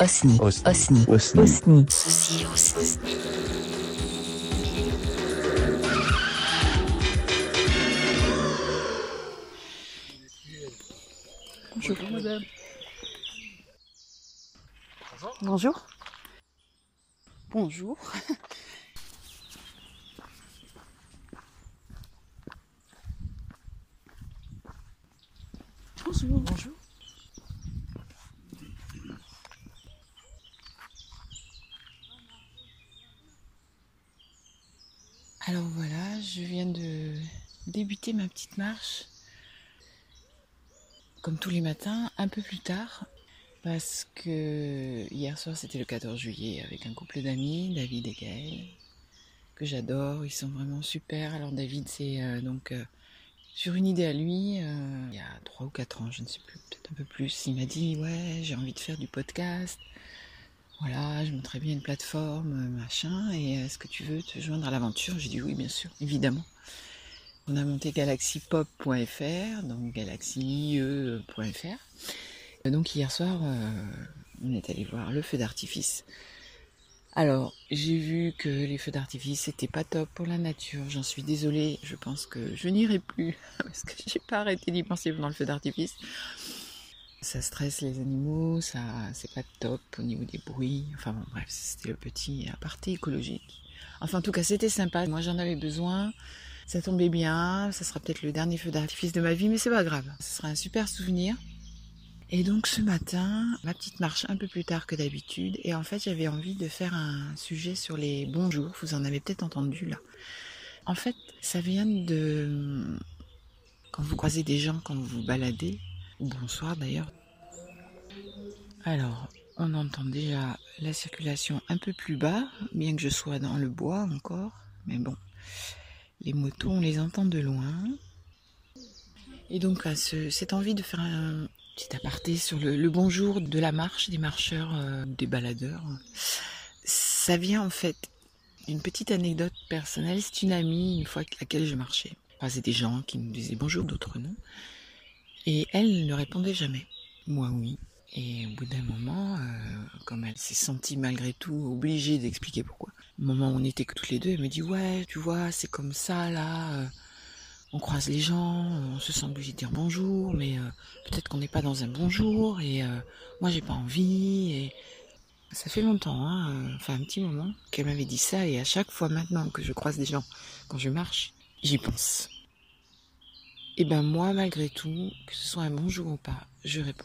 Osni. Osni. Osni. Osni. Osni. Ceci aussi. Bonjour madame. Bonjour. Bonjour. Bonjour. Bonjour. Alors voilà, je viens de ma petite marche. Comme tous les matins, un peu plus tard, parce que hier soir c'était le 14 juillet avec un couple d'amis, David et Gaël, que j'adore, ils sont vraiment super. Alors David c'est euh, donc euh, sur une idée à lui, euh, il y a 3 ou 4 ans, je ne sais plus, peut-être un peu plus, il m'a dit ouais j'ai envie de faire du podcast. Voilà, je montrais bien une plateforme, machin, et est-ce que tu veux te joindre à l'aventure? J'ai dit oui, bien sûr, évidemment. On a monté galaxypop.fr, donc galaxie.fr. Et Donc hier soir, euh, on est allé voir le feu d'artifice. Alors, j'ai vu que les feux d'artifice c'était pas top pour la nature. J'en suis désolée. Je pense que je n'irai plus parce que j'ai pas arrêté d'y penser pendant le feu d'artifice. Ça stresse les animaux, ça c'est pas top au niveau des bruits. Enfin bon, bref, c'était le petit aparté écologique. Enfin, en tout cas, c'était sympa. Moi, j'en avais besoin. Ça tombait bien. Ça sera peut-être le dernier feu d'artifice de ma vie, mais c'est pas grave. Ce sera un super souvenir. Et donc ce matin, ma petite marche un peu plus tard que d'habitude, et en fait j'avais envie de faire un sujet sur les bonjours, vous en avez peut-être entendu là. En fait, ça vient de quand vous croisez des gens, quand vous vous baladez, bonsoir d'ailleurs. Alors, on entend déjà la circulation un peu plus bas, bien que je sois dans le bois encore, mais bon, les motos on les entend de loin. Et donc cette envie de faire un petit aparté sur le, bonjour de la marche, des marcheurs, euh, des baladeurs, ça vient en fait d'une petite anecdote personnelle. C'est une amie, une fois à laquelle je marchais. Enfin, des gens qui nous disaient bonjour, d'autres non. Et elle ne répondait jamais. Moi, oui. Et au bout d'un moment, euh, comme elle s'est sentie malgré tout obligée d'expliquer pourquoi, au moment où on était que toutes les deux, elle me dit ouais, tu vois, c'est comme ça là. euh, on croise les gens, on se sent obligé de dire bonjour, mais euh, peut-être qu'on n'est pas dans un bonjour et moi j'ai pas envie et ça fait longtemps, hein, enfin un petit moment qu'elle m'avait dit ça et à chaque fois maintenant que je croise des gens quand je marche, j'y pense. Et ben moi malgré tout, que ce soit un bonjour ou pas, je réponds.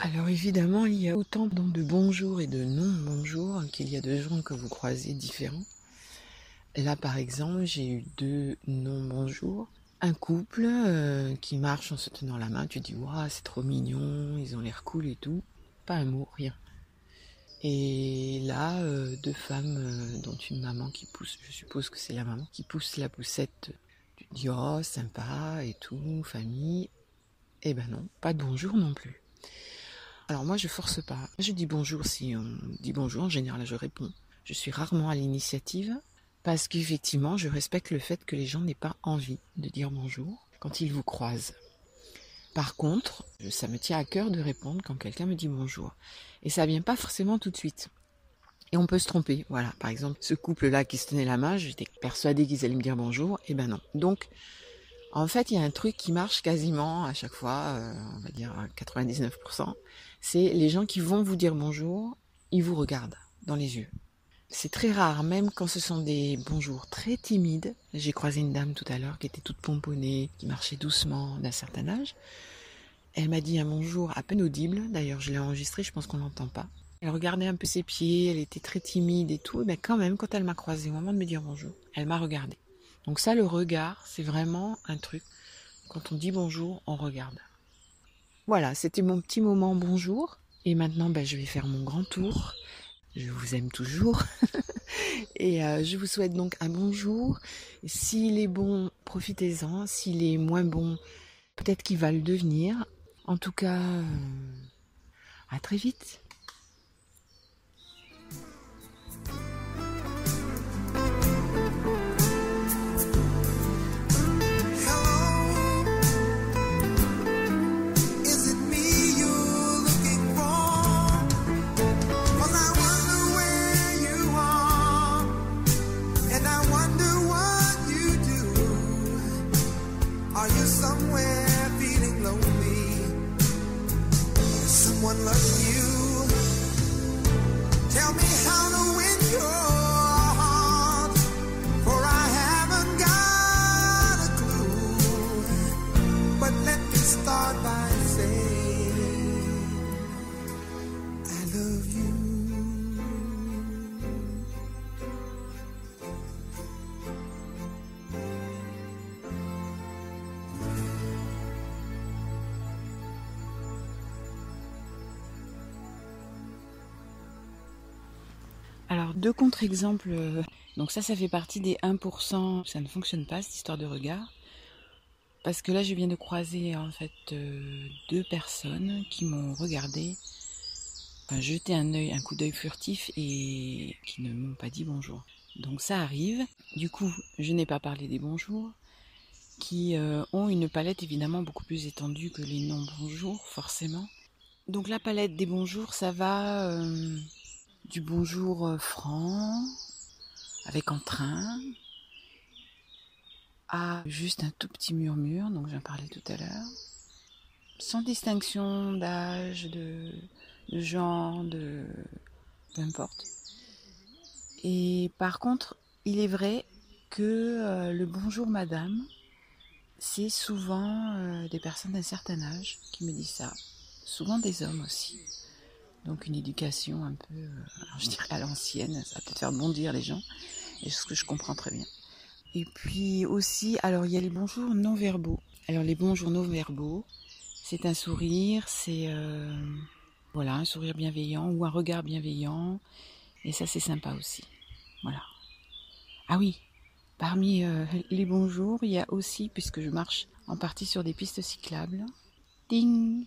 Alors évidemment, il y a autant de bonjour et de non bonjour qu'il y a de gens que vous croisez différents. Là par exemple, j'ai eu deux non bonjour. Un couple euh, qui marche en se tenant la main, tu dis waouh c'est trop mignon, ils ont l'air cool et tout. Pas un mot, rien. Et là, euh, deux femmes, euh, dont une maman qui pousse, je suppose que c'est la maman, qui pousse la poussette. Tu dis oh sympa et tout, famille. Eh ben non, pas de bonjour non plus. Alors moi je force pas. Je dis bonjour si on dit bonjour, en général je réponds. Je suis rarement à l'initiative parce qu'effectivement je respecte le fait que les gens n'aient pas envie de dire bonjour quand ils vous croisent. Par contre, ça me tient à cœur de répondre quand quelqu'un me dit bonjour. Et ça vient pas forcément tout de suite. Et on peut se tromper. Voilà. Par exemple, ce couple-là qui se tenait la main, j'étais persuadée qu'ils allaient me dire bonjour. Et ben non. Donc, en fait, il y a un truc qui marche quasiment à chaque fois, euh, on va dire à 99%. C'est les gens qui vont vous dire bonjour, ils vous regardent dans les yeux. C'est très rare, même quand ce sont des bonjours très timides. J'ai croisé une dame tout à l'heure qui était toute pomponnée, qui marchait doucement d'un certain âge. Elle m'a dit un bonjour à peine audible. D'ailleurs, je l'ai enregistré, je pense qu'on l'entend pas. Elle regardait un peu ses pieds, elle était très timide et tout. Mais quand même, quand elle m'a croisé au moment de me dire bonjour, elle m'a regardé. Donc ça, le regard, c'est vraiment un truc. Quand on dit bonjour, on regarde. Voilà, c'était mon petit moment bonjour. Et maintenant, ben, je vais faire mon grand tour. Je vous aime toujours. et euh, je vous souhaite donc un bonjour. S'il est bon, profitez-en. S'il est moins bon, peut-être qu'il va le devenir. En tout cas, euh, à très vite. Alors deux contre-exemples. Euh, donc ça, ça fait partie des 1%. Ça ne fonctionne pas, cette histoire de regard. Parce que là, je viens de croiser en fait euh, deux personnes qui m'ont regardé, enfin jeté un un coup d'œil furtif et qui ne m'ont pas dit bonjour. Donc ça arrive. Du coup, je n'ai pas parlé des bonjours, qui euh, ont une palette évidemment beaucoup plus étendue que les non bonjours, forcément. Donc la palette des bonjours, ça va du bonjour euh, franc, avec entrain, à juste un tout petit murmure, donc j'en parlais tout à l'heure, sans distinction d'âge, de, genre, de peu importe. Et par contre, il est vrai que euh, le bonjour madame, c'est souvent euh, des personnes d'un certain âge qui me disent ça, souvent des hommes aussi. Donc une éducation un peu, euh, je dirais à l'ancienne, ça peut-être faire bondir les gens, et ce que je comprends très bien. Et puis aussi, alors il y a les bonjours non verbaux. Alors les bonjours non verbaux, c'est un sourire, c'est euh, voilà un sourire bienveillant ou un regard bienveillant, et ça c'est sympa aussi. Voilà. Ah oui, parmi euh, les bonjours, il y a aussi, puisque je marche en partie sur des pistes cyclables, ding,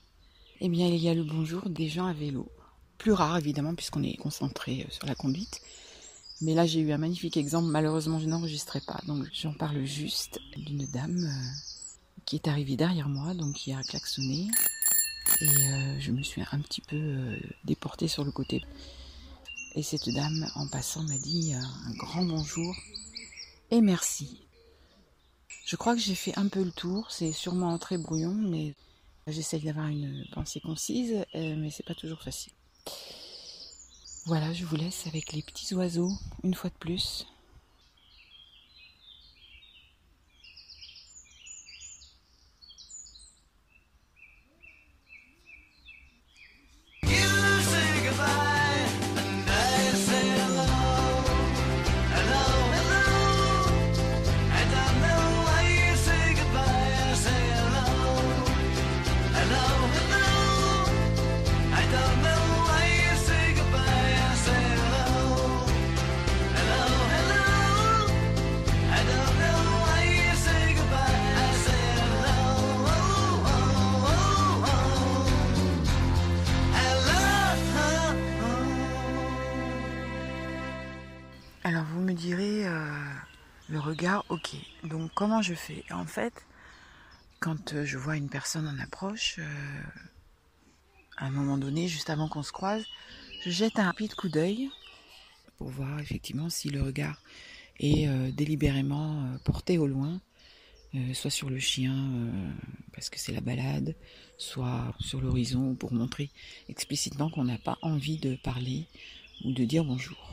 eh bien il y a le bonjour des gens à vélo plus rare évidemment puisqu'on est concentré euh, sur la conduite. Mais là j'ai eu un magnifique exemple, malheureusement je n'enregistrais pas, donc j'en parle juste d'une dame euh, qui est arrivée derrière moi, donc qui a klaxonné. Et euh, je me suis un petit peu déportée sur le côté. Et cette dame, en passant, m'a dit un grand bonjour et merci. Je crois que j'ai fait un peu le tour, c'est sûrement très brouillon, mais j'essaye d'avoir une pensée concise, mais c'est pas toujours facile. Voilà, je vous laisse avec les petits oiseaux une fois de plus. Alors vous me direz, euh, le regard, ok. Donc comment je fais? En fait, quand euh, je vois une personne en approche, euh, à un moment donné, juste avant qu'on se croise, je jette un rapide coup d'œil pour voir effectivement si le regard est délibérément porté au loin, soit sur le chien parce que c'est la balade, soit sur l'horizon pour montrer explicitement qu'on n'a pas envie de parler ou de dire bonjour.